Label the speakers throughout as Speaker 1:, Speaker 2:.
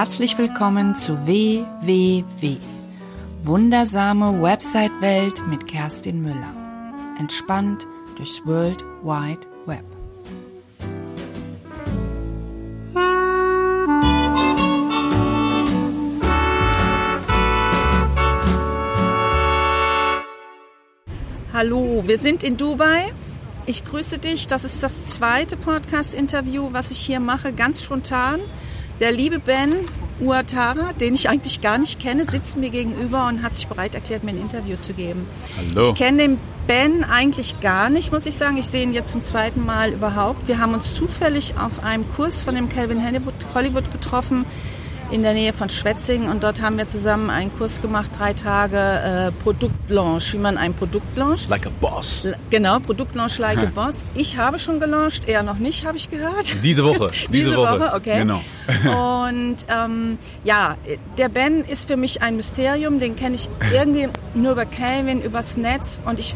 Speaker 1: Herzlich willkommen zu WWW. Wundersame Website-Welt mit Kerstin Müller. Entspannt durchs World Wide Web. Hallo, wir sind in Dubai. Ich grüße dich. Das ist das zweite Podcast-Interview, was ich hier mache, ganz spontan. Der liebe Ben Uatara, den ich eigentlich gar nicht kenne, sitzt mir gegenüber und hat sich bereit erklärt, mir ein Interview zu geben.
Speaker 2: Hallo.
Speaker 1: Ich kenne den Ben eigentlich gar nicht, muss ich sagen. Ich sehe ihn jetzt zum zweiten Mal überhaupt. Wir haben uns zufällig auf einem Kurs von dem Calvin Hollywood getroffen in der Nähe von Schwetzingen und dort haben wir zusammen einen Kurs gemacht, drei Tage äh, Produktlaunch, wie man ein Produkt launcht.
Speaker 2: Like a boss.
Speaker 1: L genau, Produktlaunch like a boss. Ich habe schon gelauncht, er noch nicht, habe ich gehört.
Speaker 2: Diese Woche.
Speaker 1: Diese,
Speaker 2: Diese
Speaker 1: Woche.
Speaker 2: Woche.
Speaker 1: okay.
Speaker 2: Genau.
Speaker 1: Und ähm, ja, der Ben ist für mich ein Mysterium, den kenne ich irgendwie nur über Calvin, übers Netz und ich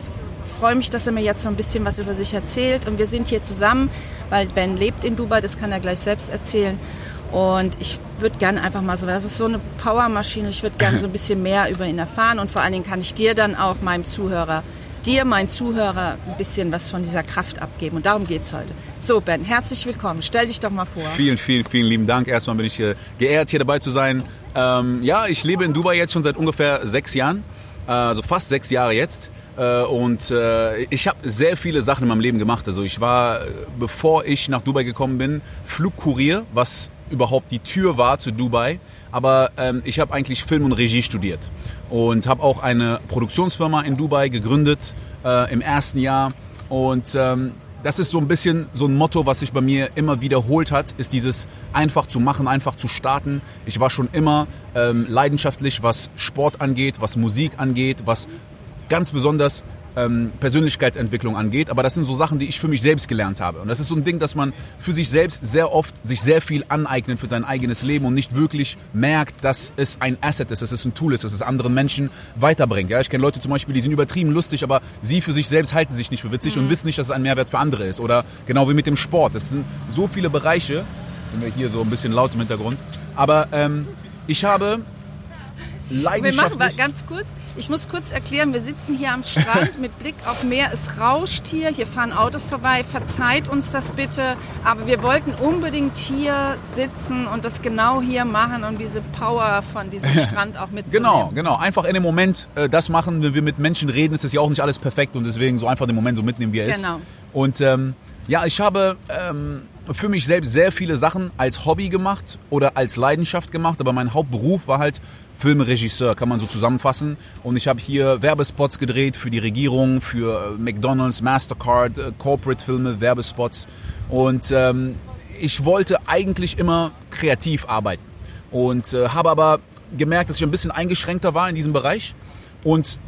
Speaker 1: freue mich, dass er mir jetzt so ein bisschen was über sich erzählt und wir sind hier zusammen, weil Ben lebt in Dubai, das kann er gleich selbst erzählen. Und ich würde gerne einfach mal so, das ist so eine Powermaschine, ich würde gerne so ein bisschen mehr über ihn erfahren und vor allen Dingen kann ich dir dann auch, meinem Zuhörer, dir, mein Zuhörer, ein bisschen was von dieser Kraft abgeben. Und darum geht's heute. So, Ben, herzlich willkommen. Stell dich doch mal vor.
Speaker 2: Vielen, vielen, vielen lieben Dank. Erstmal bin ich hier geehrt, hier dabei zu sein. Ähm, ja, ich lebe in Dubai jetzt schon seit ungefähr sechs Jahren, äh, also fast sechs Jahre jetzt. Äh, und äh, ich habe sehr viele Sachen in meinem Leben gemacht. Also ich war, äh, bevor ich nach Dubai gekommen bin, Flugkurier, was überhaupt die Tür war zu Dubai. Aber ähm, ich habe eigentlich Film und Regie studiert und habe auch eine Produktionsfirma in Dubai gegründet äh, im ersten Jahr. Und ähm, das ist so ein bisschen so ein Motto, was sich bei mir immer wiederholt hat, ist dieses einfach zu machen, einfach zu starten. Ich war schon immer ähm, leidenschaftlich, was Sport angeht, was Musik angeht, was ganz besonders ähm, Persönlichkeitsentwicklung angeht. Aber das sind so Sachen, die ich für mich selbst gelernt habe. Und das ist so ein Ding, dass man für sich selbst sehr oft sich sehr viel aneignet für sein eigenes Leben und nicht wirklich merkt, dass es ein Asset ist, dass es ein Tool ist, dass es anderen Menschen weiterbringt. Ja, ich kenne Leute zum Beispiel, die sind übertrieben lustig, aber sie für sich selbst halten sich nicht für witzig mhm. und wissen nicht, dass es ein Mehrwert für andere ist. Oder genau wie mit dem Sport. Das sind so viele Bereiche. Sind wir hier so ein bisschen laut im Hintergrund. Aber ähm, ich habe leidenschaftlich...
Speaker 1: Wir machen ganz kurz ich muss kurz erklären, wir sitzen hier am Strand mit Blick auf Meer. Es rauscht hier, hier fahren Autos vorbei. Verzeiht uns das bitte. Aber wir wollten unbedingt hier sitzen und das genau hier machen, um diese Power von diesem Strand auch mitzunehmen.
Speaker 2: Genau, genau. Einfach in dem Moment äh, das machen, wenn wir mit Menschen reden, ist das ja auch nicht alles perfekt und deswegen so einfach den Moment so mitnehmen, wie er ist.
Speaker 1: Genau.
Speaker 2: Und ähm, ja, ich habe ähm, für mich selbst sehr viele Sachen als Hobby gemacht oder als Leidenschaft gemacht, aber mein Hauptberuf war halt Filmregisseur, kann man so zusammenfassen. Und ich habe hier Werbespots gedreht für die Regierung, für äh, McDonald's, Mastercard, äh, Corporate-Filme, Werbespots. Und ähm, ich wollte eigentlich immer kreativ arbeiten. Und äh, habe aber gemerkt, dass ich ein bisschen eingeschränkter war in diesem Bereich. Und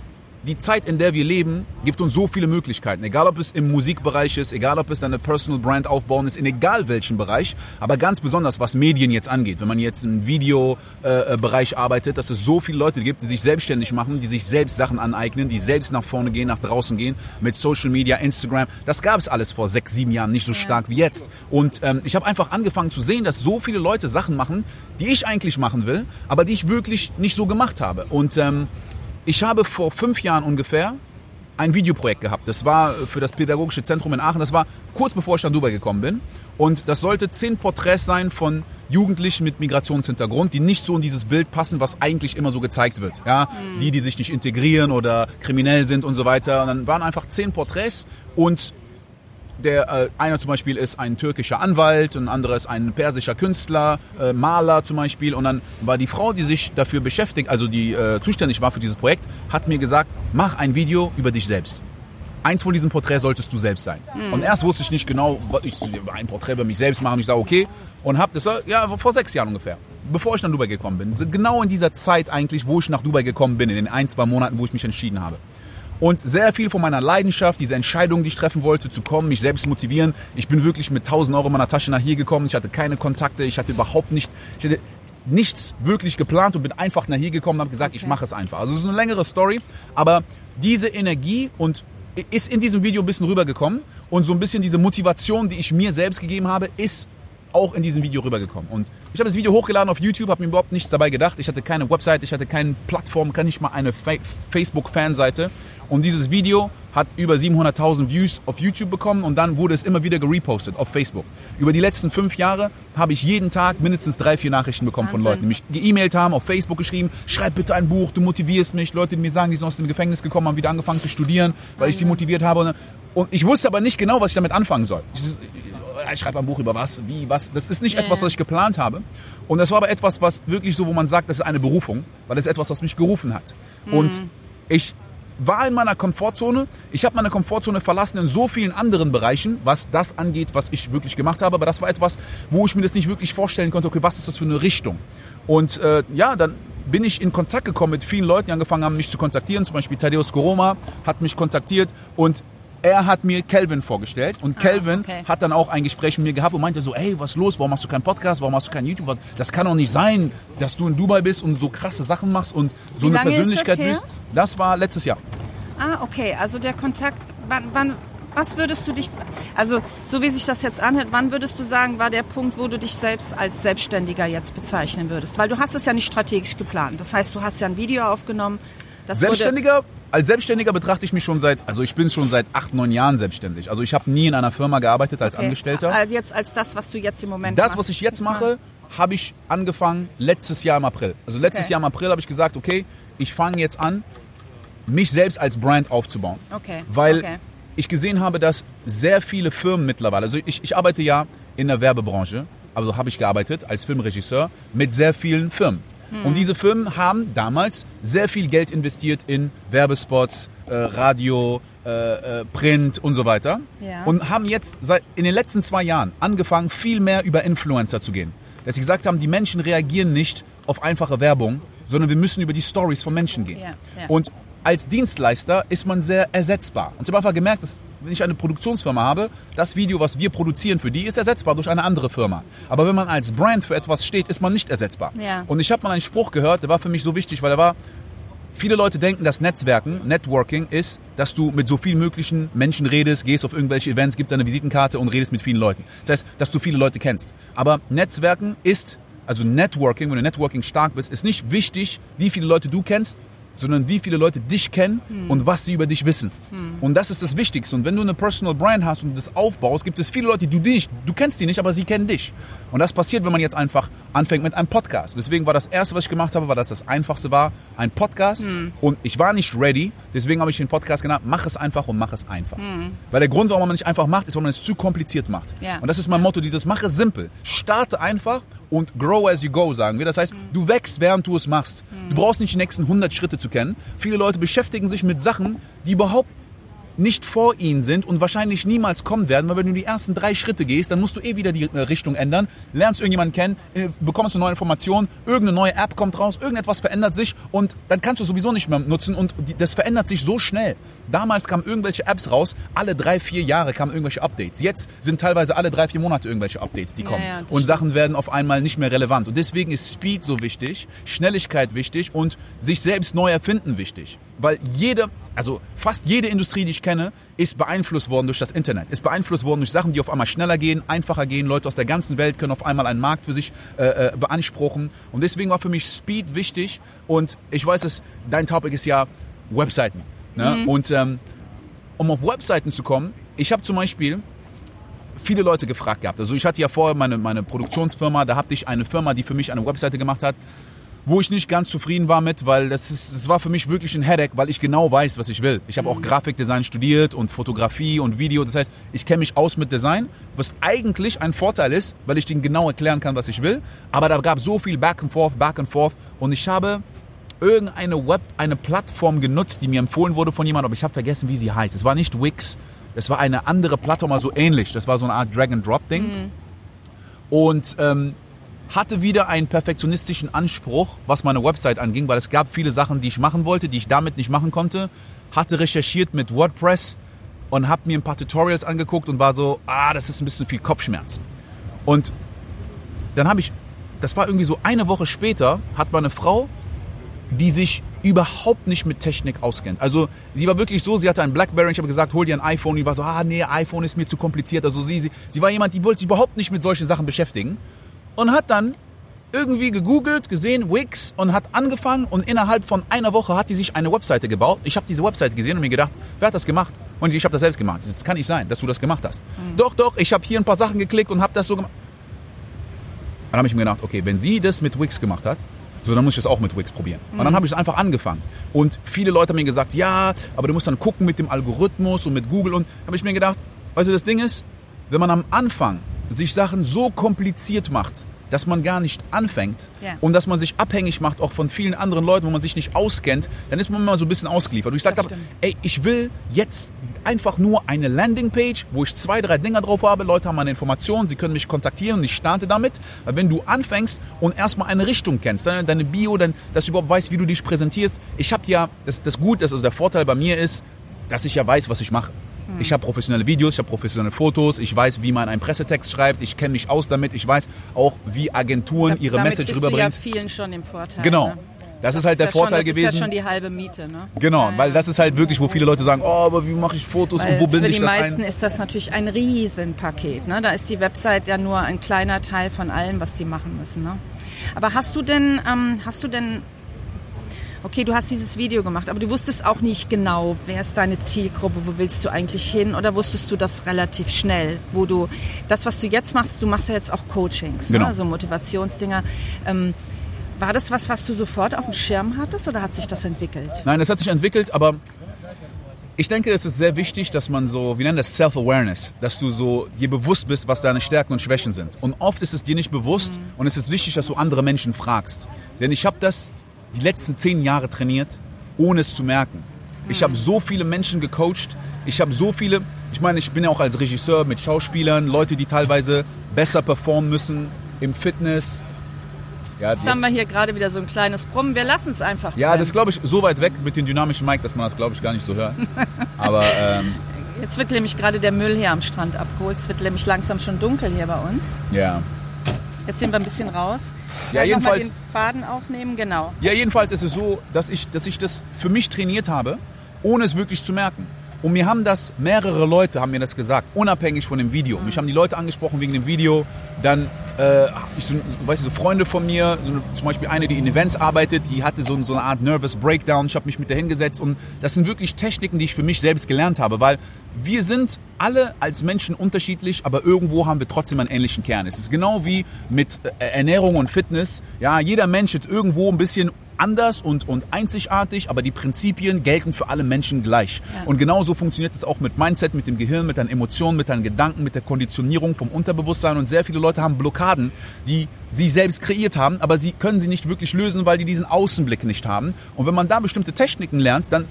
Speaker 2: die Zeit, in der wir leben, gibt uns so viele Möglichkeiten. Egal, ob es im Musikbereich ist, egal, ob es eine Personal Brand aufbauen ist, in egal welchem Bereich, aber ganz besonders, was Medien jetzt angeht. Wenn man jetzt im Videobereich äh, arbeitet, dass es so viele Leute gibt, die sich selbstständig machen, die sich selbst Sachen aneignen, die selbst nach vorne gehen, nach draußen gehen, mit Social Media, Instagram. Das gab es alles vor sechs, sieben Jahren nicht so stark wie jetzt. Und ähm, ich habe einfach angefangen zu sehen, dass so viele Leute Sachen machen, die ich eigentlich machen will, aber die ich wirklich nicht so gemacht habe. Und ähm, ich habe vor fünf Jahren ungefähr ein Videoprojekt gehabt. Das war für das Pädagogische Zentrum in Aachen. Das war kurz bevor ich nach Dubai gekommen bin. Und das sollte zehn Porträts sein von Jugendlichen mit Migrationshintergrund, die nicht so in dieses Bild passen, was eigentlich immer so gezeigt wird. Ja, mhm. die, die sich nicht integrieren oder kriminell sind und so weiter. Und dann waren einfach zehn Porträts und der äh, einer zum Beispiel ist ein türkischer Anwalt und ein anderer ist ein persischer Künstler, äh, Maler zum Beispiel. Und dann war die Frau, die sich dafür beschäftigt, also die äh, zuständig war für dieses Projekt, hat mir gesagt, mach ein Video über dich selbst. Eins von diesen Porträts solltest du selbst sein. Mhm. Und erst wusste ich nicht genau, ich ein Porträt über mich selbst machen. Ich sage, okay. Und hab das, ja, vor sechs Jahren ungefähr bevor ich nach Dubai gekommen bin. Genau in dieser Zeit eigentlich, wo ich nach Dubai gekommen bin, in den ein, zwei Monaten, wo ich mich entschieden habe. Und sehr viel von meiner Leidenschaft, diese Entscheidung, die ich treffen wollte, zu kommen, mich selbst motivieren. Ich bin wirklich mit 1000 Euro in meiner Tasche nach hier gekommen. Ich hatte keine Kontakte, ich hatte überhaupt nicht, ich hatte nichts wirklich geplant und bin einfach nach hier gekommen und habe gesagt, okay. ich mache es einfach. Also es ist eine längere Story, aber diese Energie und ist in diesem Video ein bisschen rübergekommen und so ein bisschen diese Motivation, die ich mir selbst gegeben habe, ist auch in diesem Video rübergekommen. Und ich habe das Video hochgeladen auf YouTube, habe mir überhaupt nichts dabei gedacht. Ich hatte keine Website, ich hatte keine Plattform, kann nicht mal eine Fa Facebook-Fanseite. Und dieses Video hat über 700.000 Views auf YouTube bekommen und dann wurde es immer wieder gerepostet auf Facebook. Über die letzten fünf Jahre habe ich jeden Tag mindestens drei, vier Nachrichten bekommen Wahnsinn. von Leuten, die mich geemailt haben, auf Facebook geschrieben, schreib bitte ein Buch, du motivierst mich. Leute, die mir sagen, die sind aus dem Gefängnis gekommen, haben wieder angefangen zu studieren, weil ich sie motiviert habe. Und ich wusste aber nicht genau, was ich damit anfangen soll. Ich, ich schreibe ein Buch über was, wie, was. Das ist nicht ja. etwas, was ich geplant habe. Und das war aber etwas, was wirklich so, wo man sagt, das ist eine Berufung, weil das ist etwas, was mich gerufen hat. Mhm. Und ich war in meiner Komfortzone. Ich habe meine Komfortzone verlassen in so vielen anderen Bereichen, was das angeht, was ich wirklich gemacht habe. Aber das war etwas, wo ich mir das nicht wirklich vorstellen konnte. Okay, was ist das für eine Richtung? Und äh, ja, dann bin ich in Kontakt gekommen mit vielen Leuten, die angefangen haben, mich zu kontaktieren. Zum Beispiel Thaddeus Koroma hat mich kontaktiert und er hat mir Kelvin vorgestellt und Kelvin ah, okay. hat dann auch ein Gespräch mit mir gehabt und meinte so, ey, was ist los? Warum machst du keinen Podcast? Warum machst du keinen YouTube? Das kann doch nicht sein, dass du in Dubai bist und so krasse Sachen machst und so Wie eine Persönlichkeit das bist. Das war letztes Jahr.
Speaker 1: Ah, okay. Also der Kontakt, wann, wann, was würdest du dich, also so wie sich das jetzt anhört, wann würdest du sagen, war der Punkt, wo du dich selbst als Selbstständiger jetzt bezeichnen würdest? Weil du hast es ja nicht strategisch geplant. Das heißt, du hast ja ein Video aufgenommen.
Speaker 2: Selbstständiger als Selbstständiger betrachte ich mich schon seit, also ich bin schon seit acht, neun Jahren selbstständig. Also ich habe nie in einer Firma gearbeitet als okay. Angestellter.
Speaker 1: Also jetzt als das, was du jetzt im Moment
Speaker 2: Das, machst. was ich jetzt mache, habe ich angefangen letztes Jahr im April. Also letztes okay. Jahr im April habe ich gesagt, okay, ich fange jetzt an, mich selbst als Brand aufzubauen.
Speaker 1: Okay.
Speaker 2: Weil
Speaker 1: okay.
Speaker 2: ich gesehen habe, dass sehr viele Firmen mittlerweile, also ich, ich arbeite ja in der Werbebranche, also habe ich gearbeitet als Filmregisseur mit sehr vielen Firmen. Hm. Und diese Firmen haben damals sehr viel Geld investiert in Werbespots, äh, Radio, äh, äh, Print und so weiter.
Speaker 1: Ja.
Speaker 2: Und haben jetzt seit in den letzten zwei Jahren angefangen, viel mehr über Influencer zu gehen. Dass sie gesagt haben, die Menschen reagieren nicht auf einfache Werbung, sondern wir müssen über die Stories von Menschen gehen.
Speaker 1: Ja, ja.
Speaker 2: Und als Dienstleister ist man sehr ersetzbar. Und ich habe einfach gemerkt, dass wenn ich eine Produktionsfirma habe, das Video, was wir produzieren für die, ist ersetzbar durch eine andere Firma. Aber wenn man als Brand für etwas steht, ist man nicht ersetzbar.
Speaker 1: Ja.
Speaker 2: Und ich habe mal einen Spruch gehört, der war für mich so wichtig, weil er war, viele Leute denken, dass Netzwerken, Networking ist, dass du mit so vielen möglichen Menschen redest, gehst auf irgendwelche Events, gibst eine Visitenkarte und redest mit vielen Leuten. Das heißt, dass du viele Leute kennst. Aber Netzwerken ist, also Networking, wenn du Networking stark bist, ist nicht wichtig, wie viele Leute du kennst, sondern wie viele Leute dich kennen hm. und was sie über dich wissen. Hm. Und das ist das Wichtigste. Und wenn du eine Personal Brand hast und das aufbaust, gibt es viele Leute, die du nicht, du kennst die nicht, aber sie kennen dich. Und das passiert, wenn man jetzt einfach anfängt mit einem Podcast. Deswegen war das erste, was ich gemacht habe, war, dass das einfachste war, ein Podcast. Hm. Und ich war nicht ready. Deswegen habe ich den Podcast genannt, mach es einfach und mach es einfach.
Speaker 1: Hm.
Speaker 2: Weil der Grund, warum man nicht einfach macht, ist, weil man es zu kompliziert macht.
Speaker 1: Ja.
Speaker 2: Und das ist mein Motto, dieses, mach es simpel. Starte einfach und grow as you go, sagen wir. Das heißt, du wächst, während du es machst. Du brauchst nicht die nächsten 100 Schritte zu kennen. Viele Leute beschäftigen sich mit Sachen, die überhaupt nicht vor ihnen sind und wahrscheinlich niemals kommen werden, weil wenn du die ersten drei Schritte gehst, dann musst du eh wieder die äh, Richtung ändern, lernst irgendjemanden kennen, äh, bekommst eine neue Information, irgendeine neue App kommt raus, irgendetwas verändert sich und dann kannst du sowieso nicht mehr nutzen und das verändert sich so schnell. Damals kamen irgendwelche Apps raus, alle drei, vier Jahre kamen irgendwelche Updates. Jetzt sind teilweise alle drei, vier Monate irgendwelche Updates, die kommen. Ja, ja, und stimmt. Sachen werden auf einmal nicht mehr relevant. Und deswegen ist Speed so wichtig, Schnelligkeit wichtig und sich selbst neu erfinden wichtig. Weil jede, also fast jede Industrie, die ich kenne, ist beeinflusst worden durch das Internet. Ist beeinflusst worden durch Sachen, die auf einmal schneller gehen, einfacher gehen. Leute aus der ganzen Welt können auf einmal einen Markt für sich äh, äh beanspruchen. Und deswegen war für mich Speed wichtig. Und ich weiß es, dein Topic ist ja Webseiten. Ne? Mhm. Und ähm, um auf Webseiten zu kommen, ich habe zum Beispiel viele Leute gefragt gehabt. Also ich hatte ja vorher meine, meine Produktionsfirma, da hatte ich eine Firma, die für mich eine Webseite gemacht hat, wo ich nicht ganz zufrieden war mit, weil das, ist, das war für mich wirklich ein Headache, weil ich genau weiß, was ich will. Ich habe auch mhm. Grafikdesign studiert und Fotografie und Video. Das heißt, ich kenne mich aus mit Design, was eigentlich ein Vorteil ist, weil ich denen genau erklären kann, was ich will. Aber da gab so viel Back and Forth, Back and Forth und ich habe irgendeine Web, eine Plattform genutzt, die mir empfohlen wurde von jemandem, aber ich habe vergessen, wie sie heißt. Es war nicht Wix, es war eine andere Plattform, also ähnlich. Das war so eine Art Drag-and-Drop-Ding. Mhm. Und ähm, hatte wieder einen perfektionistischen Anspruch, was meine Website anging, weil es gab viele Sachen, die ich machen wollte, die ich damit nicht machen konnte. Hatte recherchiert mit WordPress und habe mir ein paar Tutorials angeguckt und war so, ah, das ist ein bisschen viel Kopfschmerz. Und dann habe ich, das war irgendwie so eine Woche später, hat meine Frau die sich überhaupt nicht mit Technik auskennt. Also sie war wirklich so, sie hatte ein Blackberry, ich habe gesagt, hol dir ein iPhone. Die war so, ah nee, iPhone ist mir zu kompliziert. Also sie, sie, sie war jemand, die wollte sich überhaupt nicht mit solchen Sachen beschäftigen und hat dann irgendwie gegoogelt, gesehen, Wix und hat angefangen und innerhalb von einer Woche hat die sich eine Webseite gebaut. Ich habe diese Webseite gesehen und mir gedacht, wer hat das gemacht? Und ich habe das selbst gemacht. Das kann nicht sein, dass du das gemacht hast. Mhm. Doch, doch, ich habe hier ein paar Sachen geklickt und habe das so gemacht. Dann habe ich mir gedacht, okay, wenn sie das mit Wix gemacht hat, so, dann muss ich das auch mit Wix probieren. Mhm. Und dann habe ich es einfach angefangen. Und viele Leute haben mir gesagt, ja, aber du musst dann gucken mit dem Algorithmus und mit Google. Und habe ich mir gedacht, weißt du, das Ding ist, wenn man am Anfang sich Sachen so kompliziert macht, dass man gar nicht anfängt yeah. und dass man sich abhängig macht auch von vielen anderen Leuten, wo man sich nicht auskennt, dann ist man immer so ein bisschen ausgeliefert. Und ich sage ey, ich will jetzt einfach nur eine Landingpage, wo ich zwei, drei Dinger drauf habe. Leute haben meine Informationen, sie können mich kontaktieren und ich starte damit. Weil wenn du anfängst und erstmal eine Richtung kennst, deine Bio, dann, dass du überhaupt weißt, wie du dich präsentierst. Ich habe ja, das, das Gut, das also der Vorteil bei mir ist, dass ich ja weiß, was ich mache. Hm. Ich habe professionelle Videos, ich habe professionelle Fotos, ich weiß, wie man einen Pressetext schreibt, ich kenne mich aus damit, ich weiß auch, wie Agenturen ihre damit Message bist rüberbringen.
Speaker 1: Du ja vielen schon im Vorteil.
Speaker 2: Genau. Ne? Das, das, ist halt der ja Vorteil
Speaker 1: schon,
Speaker 2: das gewesen. Das
Speaker 1: ist ja schon die halbe Miete, ne?
Speaker 2: Genau, weil das ist halt wirklich, wo viele Leute sagen, oh, aber wie mache ich Fotos weil und wo bilde ich das ein?
Speaker 1: Für die meisten ist das natürlich ein Riesenpaket, ne? Da ist die Website ja nur ein kleiner Teil von allem, was sie machen müssen, ne? Aber hast du denn, ähm, hast du denn okay, du hast dieses Video gemacht, aber du wusstest auch nicht genau, wer ist deine Zielgruppe, wo willst du eigentlich hin oder wusstest du das relativ schnell, wo du, das, was du jetzt machst, du machst ja jetzt auch Coachings, ne? genau. ne? so Motivationsdinger. Ähm, war das was, was du sofort auf dem Schirm hattest oder hat sich das entwickelt?
Speaker 2: Nein, es hat sich entwickelt, aber ich denke, es ist sehr wichtig, dass man so, wir nennen das Self-Awareness, dass du so dir bewusst bist, was deine Stärken und Schwächen sind. Und oft ist es dir nicht bewusst mhm. und es ist wichtig, dass du andere Menschen fragst. Denn ich habe das die letzten zehn Jahre trainiert, ohne es zu merken. Ich habe so viele Menschen gecoacht. Ich habe so viele, ich meine, ich bin ja auch als Regisseur mit Schauspielern, Leute, die teilweise besser performen müssen im Fitness.
Speaker 1: Ja, jetzt, jetzt haben wir hier gerade wieder so ein kleines Brummen. Wir lassen es einfach.
Speaker 2: Ja, das glaube ich so weit weg mit dem dynamischen Mic, dass man das glaube ich gar nicht so hört. Aber ähm,
Speaker 1: jetzt wird nämlich gerade der Müll hier am Strand abgeholt. Es wird nämlich langsam schon dunkel hier bei uns.
Speaker 2: Ja.
Speaker 1: Jetzt sind wir ein bisschen raus.
Speaker 2: Ja, Dann jedenfalls.
Speaker 1: den Faden aufnehmen, genau.
Speaker 2: Ja, jedenfalls ist es so, dass ich, dass ich das für mich trainiert habe, ohne es wirklich zu merken. Und mir haben das mehrere Leute haben mir das gesagt, unabhängig von dem Video. Mich haben die Leute angesprochen wegen dem Video. Dann, äh, ich so, weißt du, so Freunde von mir, so zum Beispiel eine, die in Events arbeitet, die hatte so, so eine Art Nervous Breakdown. Ich habe mich mit der hingesetzt und das sind wirklich Techniken, die ich für mich selbst gelernt habe, weil wir sind alle als Menschen unterschiedlich, aber irgendwo haben wir trotzdem einen ähnlichen Kern. Es ist genau wie mit äh, Ernährung und Fitness. Ja, jeder Mensch ist irgendwo ein bisschen anders und, und einzigartig, aber die Prinzipien gelten für alle Menschen gleich. Ja. Und genauso funktioniert es auch mit Mindset, mit dem Gehirn, mit deinen Emotionen, mit deinen Gedanken, mit der Konditionierung vom Unterbewusstsein. Und sehr viele Leute haben Blockaden, die sie selbst kreiert haben, aber sie können sie nicht wirklich lösen, weil die diesen Außenblick nicht haben. Und wenn man da bestimmte Techniken lernt, dann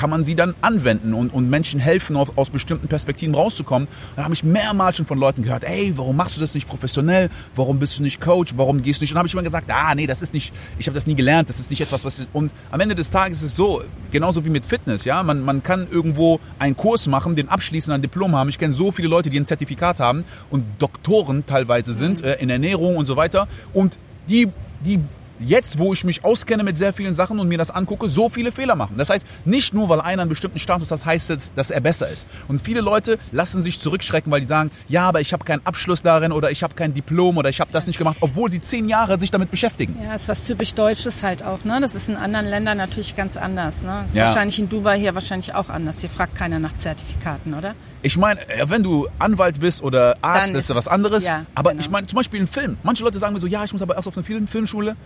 Speaker 2: kann man sie dann anwenden und, und Menschen helfen, auf, aus bestimmten Perspektiven rauszukommen. Da habe ich mehrmals schon von Leuten gehört, ey, warum machst du das nicht professionell? Warum bist du nicht Coach? Warum gehst du nicht? Und dann habe ich immer gesagt, ah, nee, das ist nicht, ich habe das nie gelernt, das ist nicht etwas, was... Und am Ende des Tages ist es so, genauso wie mit Fitness, ja, man, man kann irgendwo einen Kurs machen, den abschließen, ein Diplom haben. Ich kenne so viele Leute, die ein Zertifikat haben und Doktoren teilweise sind, äh, in Ernährung und so weiter. Und die, die jetzt, wo ich mich auskenne mit sehr vielen Sachen und mir das angucke, so viele Fehler machen. Das heißt, nicht nur, weil einer einen bestimmten Status hat, heißt es, dass er besser ist. Und viele Leute lassen sich zurückschrecken, weil die sagen, ja, aber ich habe keinen Abschluss darin oder ich habe kein Diplom oder ich habe das nicht gemacht, obwohl sie zehn Jahre sich damit beschäftigen.
Speaker 1: Ja, ist was typisch Deutsches halt auch. Ne? Das ist in anderen Ländern natürlich ganz anders. Ne? Ist ja. wahrscheinlich in Dubai hier wahrscheinlich auch anders. Hier fragt keiner nach Zertifikaten, oder?
Speaker 2: Ich meine, wenn du Anwalt bist oder Arzt, Dann ist das was anderes. Ja, aber genau. ich meine, zum Beispiel ein Film. Manche Leute sagen mir so, ja, ich muss aber erst auf eine Film Filmschule.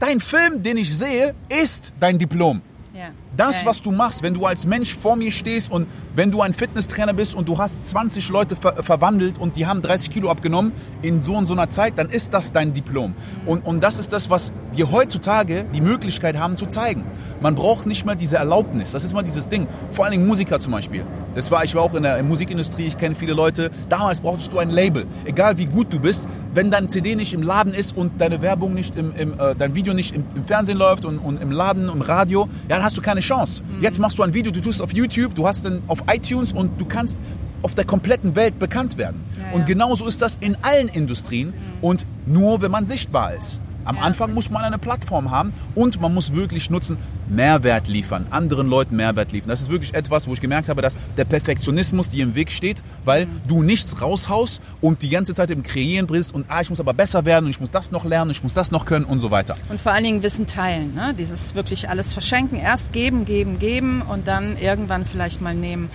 Speaker 2: Dein Film, den ich sehe, ist dein Diplom. Ja. Das, was du machst, wenn du als Mensch vor mir stehst und wenn du ein Fitnesstrainer bist und du hast 20 Leute ver verwandelt und die haben 30 Kilo abgenommen in so und so einer Zeit, dann ist das dein Diplom. Mhm. Und, und das ist das, was wir heutzutage die Möglichkeit haben zu zeigen. Man braucht nicht mehr diese Erlaubnis. Das ist mal dieses Ding. Vor allen Dingen Musiker zum Beispiel. Das war, ich war auch in der Musikindustrie, ich kenne viele Leute. Damals brauchtest du ein Label. Egal wie gut du bist, wenn dein CD nicht im Laden ist und deine Werbung nicht im, im äh, dein Video nicht im, im Fernsehen läuft und, und, im Laden, im Radio, ja, dann hast du keine Chance. Jetzt machst du ein Video, du tust es auf YouTube, du hast dann auf iTunes und du kannst auf der kompletten Welt bekannt werden. Ja, ja. Und genauso ist das in allen Industrien und nur wenn man sichtbar ist. Am Anfang muss man eine Plattform haben und man muss wirklich nutzen, Mehrwert liefern, anderen Leuten Mehrwert liefern. Das ist wirklich etwas, wo ich gemerkt habe, dass der Perfektionismus dir im Weg steht, weil mhm. du nichts raushaust und die ganze Zeit im Kreieren bist und ah, ich muss aber besser werden und ich muss das noch lernen, ich muss das noch können und so weiter.
Speaker 1: Und vor allen Dingen Wissen teilen, ne? dieses wirklich alles verschenken, erst geben, geben, geben und dann irgendwann vielleicht mal nehmen.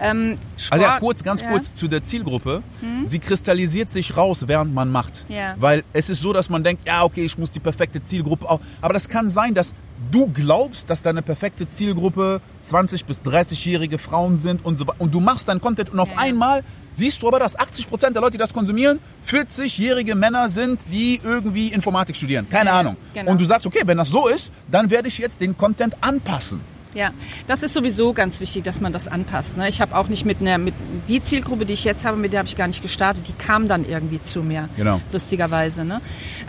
Speaker 2: Ähm, also ja, kurz, ganz ja. kurz zu der Zielgruppe. Hm? Sie kristallisiert sich raus, während man macht. Ja. Weil es ist so, dass man denkt, ja, okay, ich muss die perfekte Zielgruppe auch. Aber das kann sein, dass du glaubst, dass deine perfekte Zielgruppe 20 bis 30-jährige Frauen sind und so weiter. Und du machst deinen Content und auf ja. einmal siehst du aber, dass 80 Prozent der Leute, die das konsumieren, 40-jährige Männer sind, die irgendwie Informatik studieren. Keine ja, Ahnung. Genau. Und du sagst, okay, wenn das so ist, dann werde ich jetzt den Content anpassen.
Speaker 1: Ja, das ist sowieso ganz wichtig, dass man das anpasst. Ne? Ich habe auch nicht mit einer, mit die Zielgruppe, die ich jetzt habe, mit der habe ich gar nicht gestartet, die kam dann irgendwie zu mir. Genau. Lustigerweise. Ne?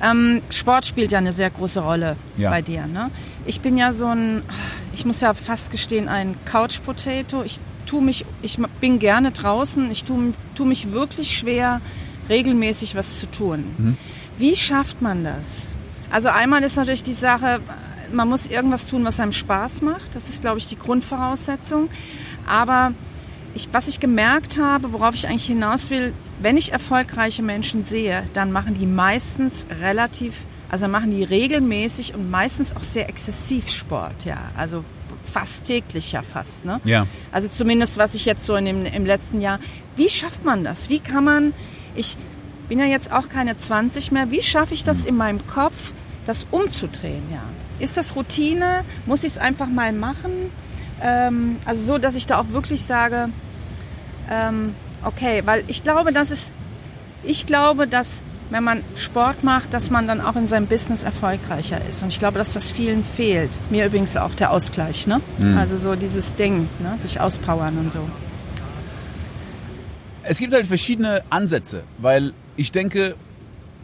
Speaker 1: Ähm, Sport spielt ja eine sehr große Rolle ja. bei dir. Ne? Ich bin ja so ein, ich muss ja fast gestehen, ein Couch Potato. Ich tu mich, ich bin gerne draußen. Ich tu, tu mich wirklich schwer, regelmäßig was zu tun. Mhm. Wie schafft man das? Also einmal ist natürlich die Sache, man muss irgendwas tun, was einem Spaß macht. Das ist, glaube ich, die Grundvoraussetzung. Aber ich, was ich gemerkt habe, worauf ich eigentlich hinaus will, wenn ich erfolgreiche Menschen sehe, dann machen die meistens relativ, also machen die regelmäßig und meistens auch sehr exzessiv Sport, ja. Also fast täglich ja fast, ne? Ja. Also zumindest was ich jetzt so in dem, im letzten Jahr. Wie schafft man das? Wie kann man, ich bin ja jetzt auch keine 20 mehr, wie schaffe ich das hm. in meinem Kopf, das umzudrehen, ja? Ist das Routine? Muss ich es einfach mal machen? Ähm, also so, dass ich da auch wirklich sage, ähm, okay, weil ich glaube, dass es, ich glaube, dass wenn man Sport macht, dass man dann auch in seinem Business erfolgreicher ist. Und ich glaube, dass das vielen fehlt. Mir übrigens auch der Ausgleich, ne? Mhm. Also so dieses Ding, ne? sich auspowern und so.
Speaker 2: Es gibt halt verschiedene Ansätze, weil ich denke,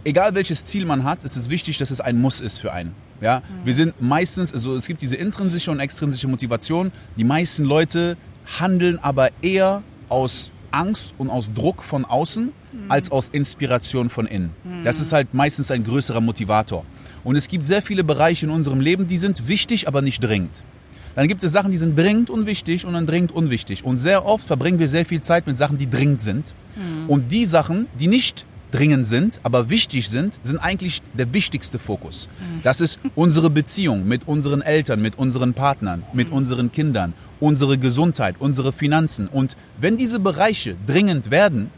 Speaker 2: egal welches Ziel man hat, ist es wichtig, dass es ein Muss ist für einen. Ja, mhm. wir sind meistens, also es gibt diese intrinsische und extrinsische Motivation. Die meisten Leute handeln aber eher aus Angst und aus Druck von außen mhm. als aus Inspiration von innen. Mhm. Das ist halt meistens ein größerer Motivator. Und es gibt sehr viele Bereiche in unserem Leben, die sind wichtig, aber nicht dringend. Dann gibt es Sachen, die sind dringend unwichtig und dann dringend unwichtig. Und sehr oft verbringen wir sehr viel Zeit mit Sachen, die dringend sind. Mhm. Und die Sachen, die nicht dringend sind, aber wichtig sind, sind eigentlich der wichtigste Fokus. Das ist unsere Beziehung mit unseren Eltern, mit unseren Partnern, mit mhm. unseren Kindern, unsere Gesundheit, unsere Finanzen. Und wenn diese Bereiche dringend werden,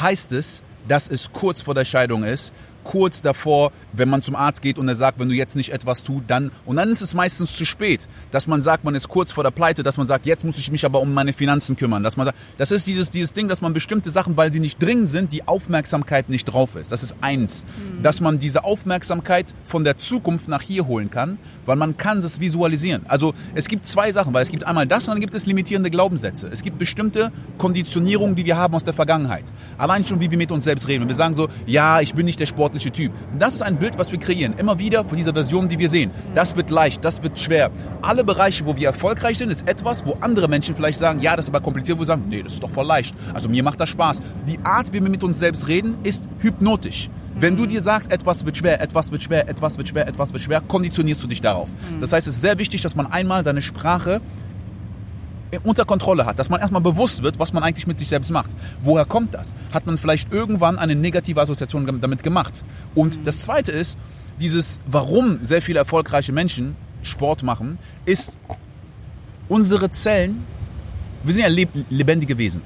Speaker 2: heißt es, dass es kurz vor der Scheidung ist, kurz davor, wenn man zum Arzt geht und er sagt, wenn du jetzt nicht etwas tust, dann, und dann ist es meistens zu spät, dass man sagt, man ist kurz vor der Pleite, dass man sagt, jetzt muss ich mich aber um meine Finanzen kümmern, dass man sagt, das ist dieses, dieses Ding, dass man bestimmte Sachen, weil sie nicht dringend sind, die Aufmerksamkeit nicht drauf ist. Das ist eins. Mhm. Dass man diese Aufmerksamkeit von der Zukunft nach hier holen kann, weil man kann es visualisieren. Also es gibt zwei Sachen, weil es gibt einmal das und dann gibt es limitierende Glaubenssätze. Es gibt bestimmte Konditionierungen, die wir haben aus der Vergangenheit. Allein schon, wie wir mit uns selbst reden. Wenn wir sagen so, ja, ich bin nicht der Sportler, sportliche Typ. Das ist ein Bild, was wir kreieren. Immer wieder von dieser Version, die wir sehen. Das wird leicht, das wird schwer. Alle Bereiche, wo wir erfolgreich sind, ist etwas, wo andere Menschen vielleicht sagen, ja, das ist aber kompliziert, wo wir sagen, nee, das ist doch voll leicht. Also mir macht das Spaß. Die Art, wie wir mit uns selbst reden, ist hypnotisch. Wenn du dir sagst, etwas wird schwer, etwas wird schwer, etwas wird schwer, etwas wird schwer, konditionierst du dich darauf. Das heißt, es ist sehr wichtig, dass man einmal seine Sprache unter Kontrolle hat, dass man erstmal bewusst wird, was man eigentlich mit sich selbst macht. Woher kommt das? Hat man vielleicht irgendwann eine negative Assoziation damit gemacht? Und das Zweite ist, dieses, warum sehr viele erfolgreiche Menschen Sport machen, ist, unsere Zellen, wir sind ja lebendige Wesen.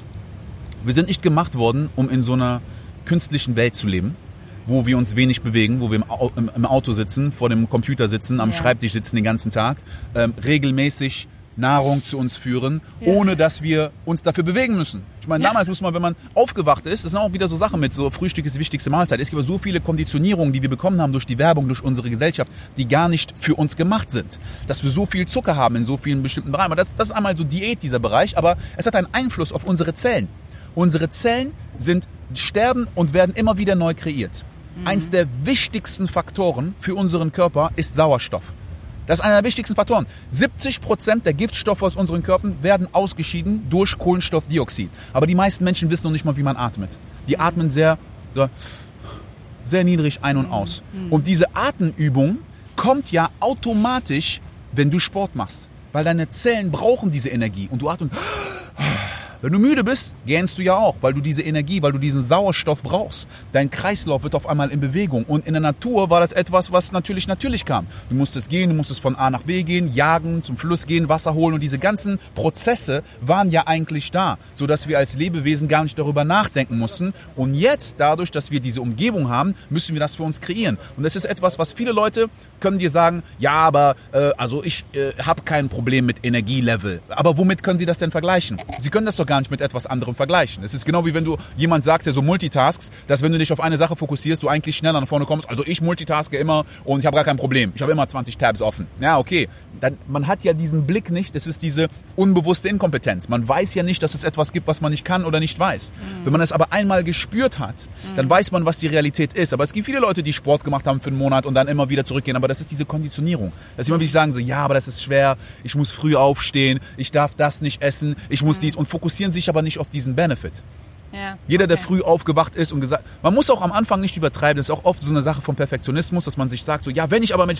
Speaker 2: Wir sind nicht gemacht worden, um in so einer künstlichen Welt zu leben, wo wir uns wenig bewegen, wo wir im Auto sitzen, vor dem Computer sitzen, am ja. Schreibtisch sitzen den ganzen Tag, ähm, regelmäßig Nahrung zu uns führen, ja. ohne dass wir uns dafür bewegen müssen. Ich meine, damals muss man, wenn man aufgewacht ist, das sind auch wieder so Sachen mit, so Frühstück ist die wichtigste Mahlzeit. Es gibt aber so viele Konditionierungen, die wir bekommen haben durch die Werbung, durch unsere Gesellschaft, die gar nicht für uns gemacht sind. Dass wir so viel Zucker haben in so vielen bestimmten Bereichen. Das, das ist einmal so Diät, dieser Bereich, aber es hat einen Einfluss auf unsere Zellen. Unsere Zellen sind, sterben und werden immer wieder neu kreiert. Mhm. Eins der wichtigsten Faktoren für unseren Körper ist Sauerstoff. Das ist einer der wichtigsten Faktoren. 70 Prozent der Giftstoffe aus unseren Körpern werden ausgeschieden durch Kohlenstoffdioxid. Aber die meisten Menschen wissen noch nicht mal, wie man atmet. Die atmen sehr, sehr niedrig ein und aus. Und diese Atemübung kommt ja automatisch, wenn du Sport machst. Weil deine Zellen brauchen diese Energie und du atmest. Wenn du müde bist, gähnst du ja auch, weil du diese Energie, weil du diesen Sauerstoff brauchst. Dein Kreislauf wird auf einmal in Bewegung. Und in der Natur war das etwas, was natürlich natürlich kam. Du musstest gehen, du musstest von A nach B gehen, jagen, zum Fluss gehen, Wasser holen. Und diese ganzen Prozesse waren ja eigentlich da, sodass wir als Lebewesen gar nicht darüber nachdenken mussten. Und jetzt, dadurch, dass wir diese Umgebung haben, müssen wir das für uns kreieren. Und das ist etwas, was viele Leute können dir sagen, ja, aber äh, also ich äh, habe kein Problem mit Energielevel. Aber womit können sie das denn vergleichen? Sie können das doch gar nicht mit etwas anderem vergleichen. Es ist genau wie wenn du jemand sagst, der so multitasks, dass wenn du dich auf eine Sache fokussierst, du eigentlich schneller nach vorne kommst. Also ich multitaske immer und ich habe gar kein Problem. Ich habe immer 20 Tabs offen. Ja, okay. Dann, man hat ja diesen Blick nicht. Das ist diese unbewusste Inkompetenz. Man weiß ja nicht, dass es etwas gibt, was man nicht kann oder nicht weiß. Mhm. Wenn man es aber einmal gespürt hat, dann mhm. weiß man, was die Realität ist. Aber es gibt viele Leute, die Sport gemacht haben für einen Monat und dann immer wieder zurückgehen. Aber das ist diese Konditionierung. Dass immer wieder sagen so, ja, aber das ist schwer. Ich muss früh aufstehen. Ich darf das nicht essen. Ich muss mhm. dies und fokussieren fokussieren sich aber nicht auf diesen Benefit. Ja, Jeder, okay. der früh aufgewacht ist und gesagt, man muss auch am Anfang nicht übertreiben, das ist auch oft so eine Sache vom Perfektionismus, dass man sich sagt, so, ja, wenn ich aber mit,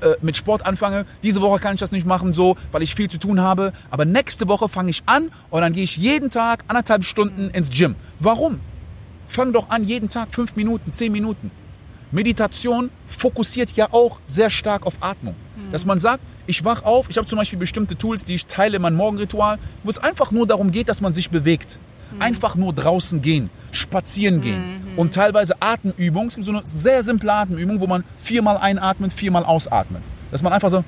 Speaker 2: äh, mit Sport anfange, diese Woche kann ich das nicht machen, so, weil ich viel zu tun habe, aber nächste Woche fange ich an und dann gehe ich jeden Tag anderthalb Stunden ins Gym. Warum? Fang doch an, jeden Tag fünf Minuten, zehn Minuten. Meditation fokussiert ja auch sehr stark auf Atmung. Mhm. Dass man sagt, ich wach auf, ich habe zum Beispiel bestimmte Tools, die ich teile in meinem Morgenritual, wo es einfach nur darum geht, dass man sich bewegt. Mhm. Einfach nur draußen gehen, spazieren gehen. Mhm. Und teilweise Atemübungen, es gibt so eine sehr simple Atemübung, wo man viermal einatmet, viermal ausatmet. Dass man einfach so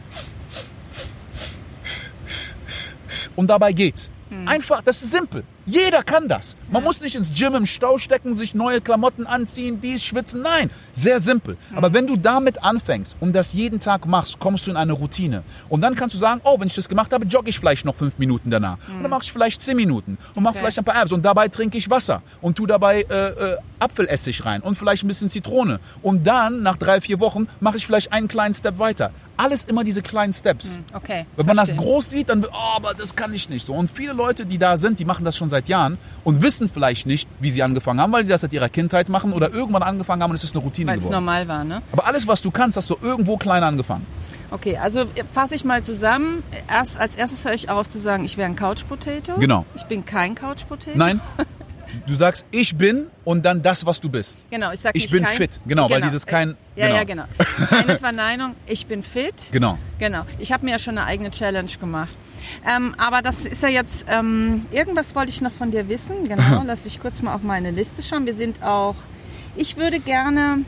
Speaker 2: und dabei geht. Mhm. Einfach, das ist simpel. Jeder kann das. Man muss nicht ins Gym im Stau stecken, sich neue Klamotten anziehen, dies schwitzen. Nein, sehr simpel. Aber wenn du damit anfängst und das jeden Tag machst, kommst du in eine Routine. Und dann kannst du sagen, oh, wenn ich das gemacht habe, jogge ich vielleicht noch fünf Minuten danach. Und dann mache ich vielleicht zehn Minuten und mache okay. vielleicht ein paar Apps. Und dabei trinke ich Wasser und tu dabei äh, äh, Apfelessig rein und vielleicht ein bisschen Zitrone. Und dann, nach drei, vier Wochen, mache ich vielleicht einen kleinen Step weiter. Alles immer diese kleinen Steps.
Speaker 1: Hm, okay.
Speaker 2: Wenn man verstehe. das groß sieht, dann, oh, aber das kann ich nicht so. Und viele Leute, die da sind, die machen das schon seit Jahren und wissen vielleicht nicht, wie sie angefangen haben, weil sie das seit ihrer Kindheit machen oder irgendwann angefangen haben und es ist eine Routine
Speaker 1: weil
Speaker 2: geworden.
Speaker 1: Weil es normal war, ne?
Speaker 2: Aber alles, was du kannst, hast du irgendwo klein angefangen.
Speaker 1: Okay, also fasse ich mal zusammen. Erst, als erstes höre ich auf zu sagen, ich wäre ein Couch Potato.
Speaker 2: Genau.
Speaker 1: Ich bin kein Couch Potato.
Speaker 2: Nein. Du sagst, ich bin und dann das, was du bist.
Speaker 1: Genau, ich sage
Speaker 2: ich bin
Speaker 1: kein,
Speaker 2: fit. Genau, genau, weil dieses kein.
Speaker 1: Ja, genau. ja, genau. Keine Verneinung. Ich bin fit.
Speaker 2: Genau.
Speaker 1: Genau. Ich habe mir ja schon eine eigene Challenge gemacht. Ähm, aber das ist ja jetzt, ähm, irgendwas wollte ich noch von dir wissen. Genau, lass ich kurz mal auf meine Liste schauen. Wir sind auch, ich würde gerne,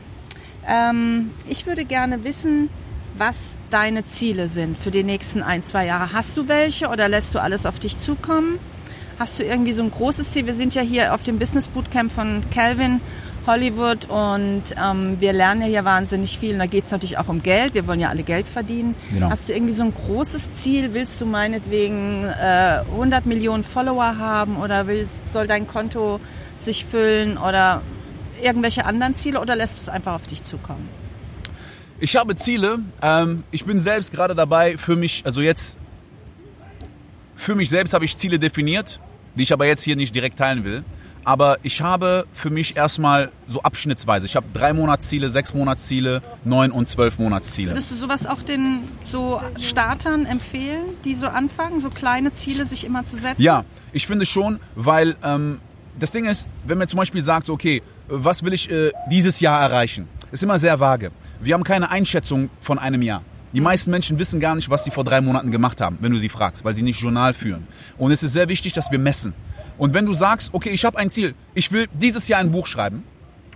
Speaker 1: ähm, ich würde gerne wissen, was deine Ziele sind für die nächsten ein, zwei Jahre. Hast du welche oder lässt du alles auf dich zukommen? Hast du irgendwie so ein großes Ziel? Wir sind ja hier auf dem Business Bootcamp von Calvin Hollywood und ähm, wir lernen ja hier wahnsinnig viel. Und da geht es natürlich auch um Geld. Wir wollen ja alle Geld verdienen. Genau. Hast du irgendwie so ein großes Ziel? Willst du meinetwegen äh, 100 Millionen Follower haben oder willst, soll dein Konto sich füllen oder irgendwelche anderen Ziele oder lässt du es einfach auf dich zukommen?
Speaker 2: Ich habe Ziele. Ähm, ich bin selbst gerade dabei, für mich, also jetzt, für mich selbst habe ich Ziele definiert, die ich aber jetzt hier nicht direkt teilen will. Aber ich habe für mich erstmal so abschnittsweise. Ich habe drei Monatsziele, sechs Monatsziele, neun und zwölf Monatsziele.
Speaker 1: Würdest du sowas auch den so Startern empfehlen, die so anfangen, so kleine Ziele sich immer zu setzen?
Speaker 2: Ja, ich finde schon, weil ähm, das Ding ist, wenn man zum Beispiel sagt, okay, was will ich äh, dieses Jahr erreichen? Ist immer sehr vage. Wir haben keine Einschätzung von einem Jahr. Die meisten Menschen wissen gar nicht, was sie vor drei Monaten gemacht haben, wenn du sie fragst, weil sie nicht Journal führen. Und es ist sehr wichtig, dass wir messen. Und wenn du sagst, okay, ich habe ein Ziel, ich will dieses Jahr ein Buch schreiben,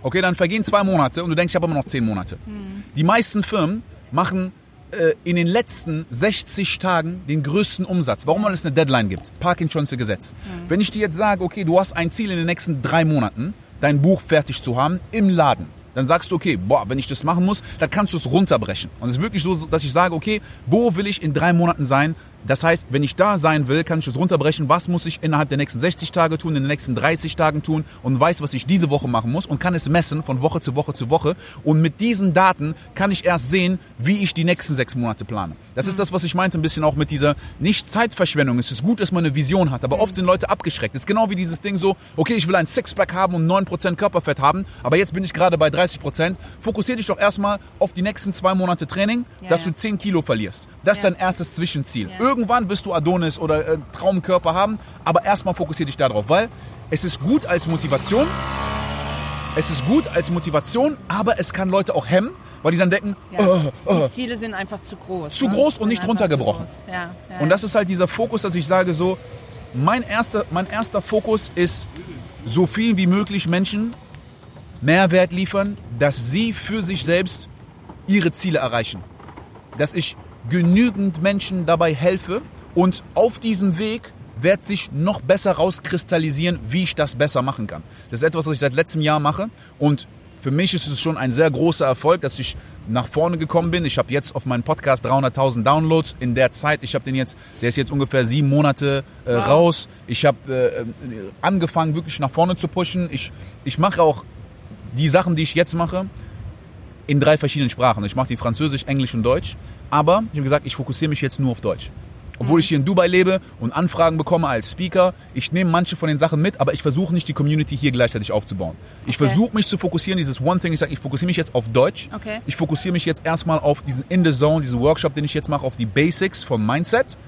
Speaker 2: okay, dann vergehen zwei Monate und du denkst, ich habe immer noch zehn Monate. Mhm. Die meisten Firmen machen äh, in den letzten 60 Tagen den größten Umsatz. Warum? Weil es eine Deadline gibt. Parkinson'sche Gesetz. Mhm. Wenn ich dir jetzt sage, okay, du hast ein Ziel in den nächsten drei Monaten, dein Buch fertig zu haben im Laden, dann sagst du, okay, boah, wenn ich das machen muss, dann kannst du es runterbrechen. Und es ist wirklich so, dass ich sage, okay, wo will ich in drei Monaten sein? Das heißt, wenn ich da sein will, kann ich es runterbrechen, was muss ich innerhalb der nächsten 60 Tage tun, in den nächsten 30 Tagen tun und weiß, was ich diese Woche machen muss und kann es messen von Woche zu Woche zu Woche. Und mit diesen Daten kann ich erst sehen, wie ich die nächsten sechs Monate plane. Das ist das, was ich meinte, ein bisschen auch mit dieser nicht Zeitverschwendung. Es ist gut, dass man eine Vision hat, aber oft sind Leute abgeschreckt. Es ist genau wie dieses Ding so, okay, ich will ein Sixpack haben und 9% Körperfett haben, aber jetzt bin ich gerade bei 30%. Fokussier dich doch erstmal auf die nächsten zwei Monate Training,
Speaker 1: Ja,
Speaker 2: dass
Speaker 1: ja.
Speaker 2: du 10 Kilo verlierst. Das ist
Speaker 1: Ja.
Speaker 2: dein erstes Zwischenziel. Irgendwann wirst du Adonis oder äh, Traumkörper haben, aber erstmal fokussier dich darauf, weil es ist gut als Motivation. Es ist gut als Motivation, aber es kann Leute auch hemmen, weil die dann denken,
Speaker 1: Ja.
Speaker 2: äh, äh.
Speaker 1: Die Ziele sind einfach zu groß.
Speaker 2: Zu
Speaker 1: ne?
Speaker 2: groß und nicht runtergebrochen.
Speaker 1: Ja, ja,
Speaker 2: Und das ist halt dieser Fokus, dass ich sage so, mein erster, mein erster Fokus ist, so viel wie möglich Menschen Mehrwert liefern, dass sie für sich selbst ihre Ziele erreichen. Dass ich genügend Menschen dabei helfe und auf diesem Weg wird sich noch besser rauskristallisieren, wie ich das besser machen kann. Das ist etwas, was ich seit letztem Jahr mache und für mich ist es schon ein sehr großer Erfolg, dass ich nach vorne gekommen bin. Ich habe jetzt auf meinem Podcast 300.000 Downloads in der Zeit. Ich habe den jetzt, der ist jetzt ungefähr sieben Monate äh, raus. Ich habe äh, angefangen, wirklich nach vorne zu pushen. Ich, ich mache auch die Sachen, die ich jetzt mache, in drei verschiedenen Sprachen. Ich mache die Französisch, Englisch und Deutsch. Aber ich habe gesagt, ich fokussiere mich jetzt nur auf Deutsch. Obwohl ich hier in Dubai lebe und Anfragen bekomme als Speaker, ich nehme manche von den Sachen mit, aber ich versuche nicht die Community hier gleichzeitig aufzubauen. Ich
Speaker 1: Okay.
Speaker 2: versuche mich zu fokussieren, dieses One Thing, ich sage, ich fokussiere mich jetzt auf Deutsch.
Speaker 1: Okay.
Speaker 2: Ich fokussiere mich jetzt erstmal auf diesen In the Zone, diesen Workshop, den ich jetzt mache, auf die Basics von Mindset.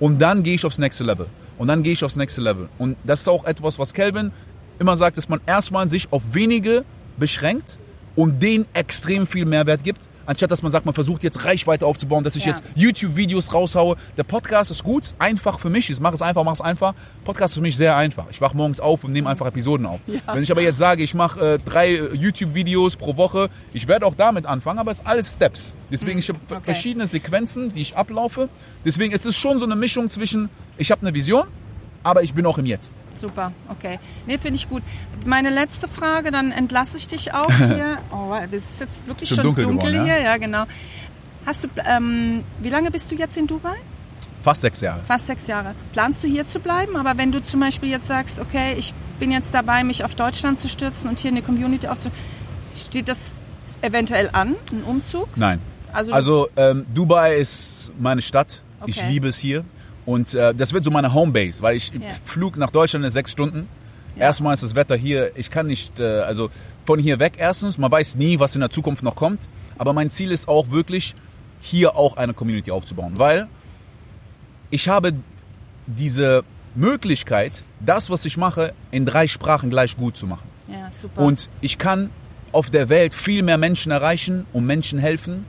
Speaker 2: Und dann gehe ich aufs nächste Level. Und dann gehe ich aufs nächste Level. Und das ist auch etwas, was Kelvin immer sagt, dass man erstmal sich auf wenige beschränkt und denen extrem viel Mehrwert gibt, anstatt dass man sagt, man versucht jetzt Reichweite aufzubauen, dass ich
Speaker 1: Ja.
Speaker 2: jetzt YouTube-Videos raushaue. Der Podcast ist gut, ist einfach für mich. Ich mache es einfach, mache es einfach. Podcast ist für mich sehr einfach. Ich wache morgens auf und nehme einfach Episoden auf. Wenn ich aber jetzt sage, ich mache äh, drei äh, YouTube-Videos pro Woche, ich werde auch damit anfangen, aber es ist alles Steps. Deswegen, ich habe
Speaker 1: okay.
Speaker 2: verschiedene Sequenzen, die ich ablaufe. Deswegen ist es schon so eine Mischung zwischen, ich habe eine Vision, aber ich bin auch im Jetzt.
Speaker 1: Super, okay. Nee, finde ich gut. Meine letzte Frage, dann entlasse ich dich auch hier. Oh, es ist jetzt wirklich
Speaker 2: Schon
Speaker 1: schon,
Speaker 2: dunkel
Speaker 1: dunkel,
Speaker 2: geworden, ja?
Speaker 1: hier, ja genau. Hast du, ähm, wie lange bist du jetzt in Dubai?
Speaker 2: Fast sechs Jahre.
Speaker 1: Fast sechs Jahre. Planst du hier zu bleiben? Aber wenn du zum Beispiel jetzt sagst, okay, ich bin jetzt dabei, mich auf Deutschland zu stürzen und hier eine Community aufzubauen, steht das eventuell an, ein Umzug?
Speaker 2: Nein.
Speaker 1: Also,
Speaker 2: Also ähm, Dubai ist meine Stadt. Ich
Speaker 1: Okay.
Speaker 2: liebe es hier. Und äh, das wird so meine Homebase, weil ich
Speaker 1: Ja.
Speaker 2: Flug nach Deutschland ist sechs Stunden.
Speaker 1: Ja.
Speaker 2: Erstmal ist das Wetter hier, ich kann nicht, äh, also von hier weg erstens, man weiß nie, was in der Zukunft noch kommt. Aber mein Ziel ist auch wirklich, hier auch eine Community aufzubauen. Weil ich habe diese Möglichkeit, das, was ich mache, in drei Sprachen gleich gut zu machen.
Speaker 1: ja, super.
Speaker 2: Und ich kann auf der Welt viel mehr Menschen erreichen und Menschen helfen,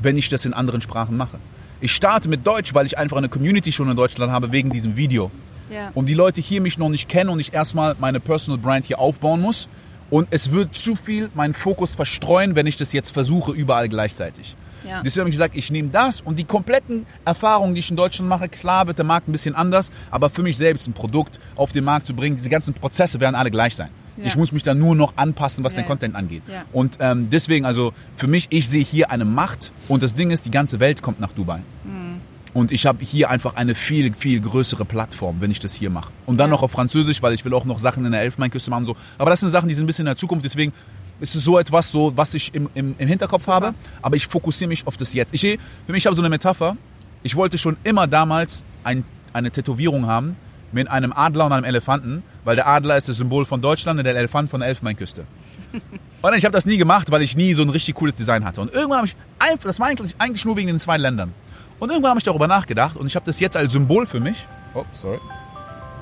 Speaker 2: wenn ich das in anderen Sprachen mache. Ich starte mit Deutsch, weil ich einfach eine Community schon in Deutschland habe wegen diesem Video.
Speaker 1: ja.
Speaker 2: Und die Leute hier mich noch nicht kennen und ich erstmal meine Personal Brand hier aufbauen muss. Und es wird zu viel meinen Fokus verstreuen, wenn ich das jetzt versuche, überall gleichzeitig.
Speaker 1: Ja.
Speaker 2: Deswegen habe ich gesagt, ich nehme das und die kompletten Erfahrungen, die ich in Deutschland mache, klar wird der Markt ein bisschen anders, aber für mich selbst ein Produkt auf den Markt zu bringen, diese ganzen Prozesse werden alle gleich sein.
Speaker 1: Ja.
Speaker 2: Ich muss mich dann nur noch anpassen, was
Speaker 1: Ja.
Speaker 2: den Content angeht.
Speaker 1: Ja.
Speaker 2: Und ähm, deswegen, also für mich, ich sehe hier eine Macht und das Ding ist, die ganze Welt kommt nach Dubai.
Speaker 1: Mhm.
Speaker 2: Und ich habe hier einfach eine viel, viel größere Plattform, wenn ich das hier mache. Und dann noch auf Französisch, weil ich will auch noch Sachen in der Elfenbeinküste machen. So. Aber das sind Sachen, die sind ein bisschen in der Zukunft. Deswegen ist es so etwas, so, was ich im, im, im Hinterkopf habe. Aber ich fokussiere mich auf das Jetzt. Ich, für mich habe so eine Metapher. Ich wollte schon immer damals ein, eine Tätowierung haben mit einem Adler und einem Elefanten, weil der Adler ist das Symbol von Deutschland und der Elefant von der Elfenbeinküste. Und ich habe das nie gemacht, weil ich nie so ein richtig cooles Design hatte. Und irgendwann habe ich einfach, das war eigentlich, eigentlich nur wegen den zwei Ländern. Und irgendwann habe ich darüber nachgedacht und ich habe das jetzt als Symbol für mich, oh, sorry,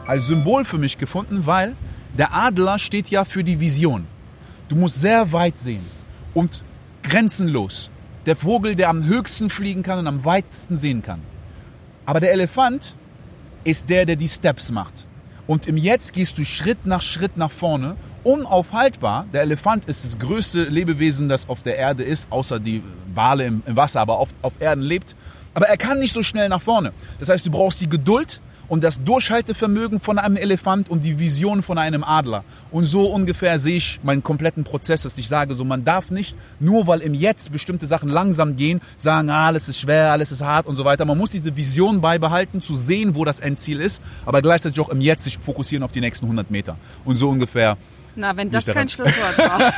Speaker 2: als Symbol für mich gefunden, weil der Adler steht ja für die Vision. Du musst sehr weit sehen und grenzenlos. Der Vogel, der am höchsten fliegen kann und am weitesten sehen kann. Aber der Elefant ist der, der die Steps macht. Und im Jetzt gehst du Schritt nach Schritt nach vorne, unaufhaltbar. Der Elefant ist das größte Lebewesen, das auf der Erde ist, außer die Wale im, Wasser, aber auf, auf Erden lebt. Aber er kann nicht so schnell nach vorne. Das heißt, du brauchst die Geduld und das Durchhaltevermögen von einem Elefant und die Vision von einem Adler. Und so ungefähr sehe ich meinen kompletten Prozess, dass ich sage, so man darf nicht, nur weil im Jetzt bestimmte Sachen langsam gehen, sagen, ah, alles ist schwer, alles ist hart und so weiter. Man muss diese Vision beibehalten, zu sehen, wo das Endziel ist, aber gleichzeitig auch im Jetzt sich fokussieren auf die nächsten 100 Meter. Und so ungefähr
Speaker 1: na, wenn das kein Schlusswort war.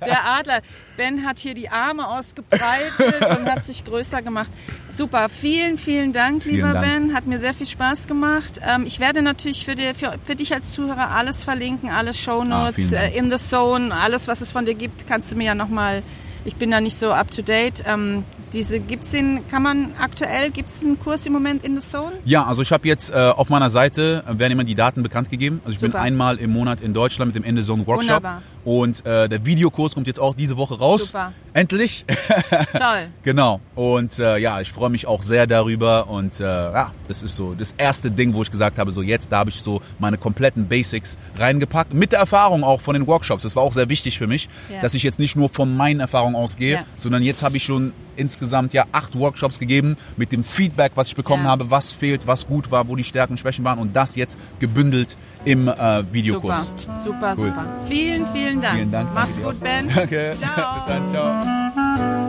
Speaker 1: Der Adler. Ben hat hier die Arme ausgebreitet und hat sich größer gemacht. Super. Vielen, vielen Dank, vielen lieber Dank. Ben. Hat mir sehr viel Spaß gemacht. Ähm, ich werde natürlich für, die, für, für, dich als Zuhörer alles verlinken, alles Shownotes, ah, äh, in the Zone, alles, was es von dir gibt, kannst du mir ja nochmal ich bin da nicht so up to date. Ähm, diese gibt's den, kann man aktuell, gibt es einen Kurs im Moment in the Zone?
Speaker 2: Ja, also ich habe jetzt äh, auf meiner Seite werden immer die Daten bekannt gegeben. Also ich Super. bin einmal im Monat in Deutschland mit dem the Zone Workshop. Wunderbar. Und äh, der Videokurs kommt jetzt auch diese Woche raus. Super. Endlich. Toll. genau. Und äh, ja, ich freue mich auch sehr darüber. Und äh, ja, das ist so das erste Ding, wo ich gesagt habe, so jetzt, da habe ich so meine kompletten Basics reingepackt. Mit der Erfahrung auch von den Workshops. Das war auch sehr wichtig für mich, ja. dass ich jetzt nicht nur von meinen Erfahrungen ausgehe, ja. sondern jetzt habe ich schon insgesamt ja acht Workshops gegeben mit dem Feedback, was ich bekommen ja. habe, was fehlt, was gut war, wo die Stärken, Schwächen waren und das jetzt gebündelt im äh, Videokurs.
Speaker 1: Super, super, cool. super. Vielen, vielen Dank. Vielen Dank. Mach's gut, Ben.
Speaker 2: Danke. Ciao. Bis dann, ciao.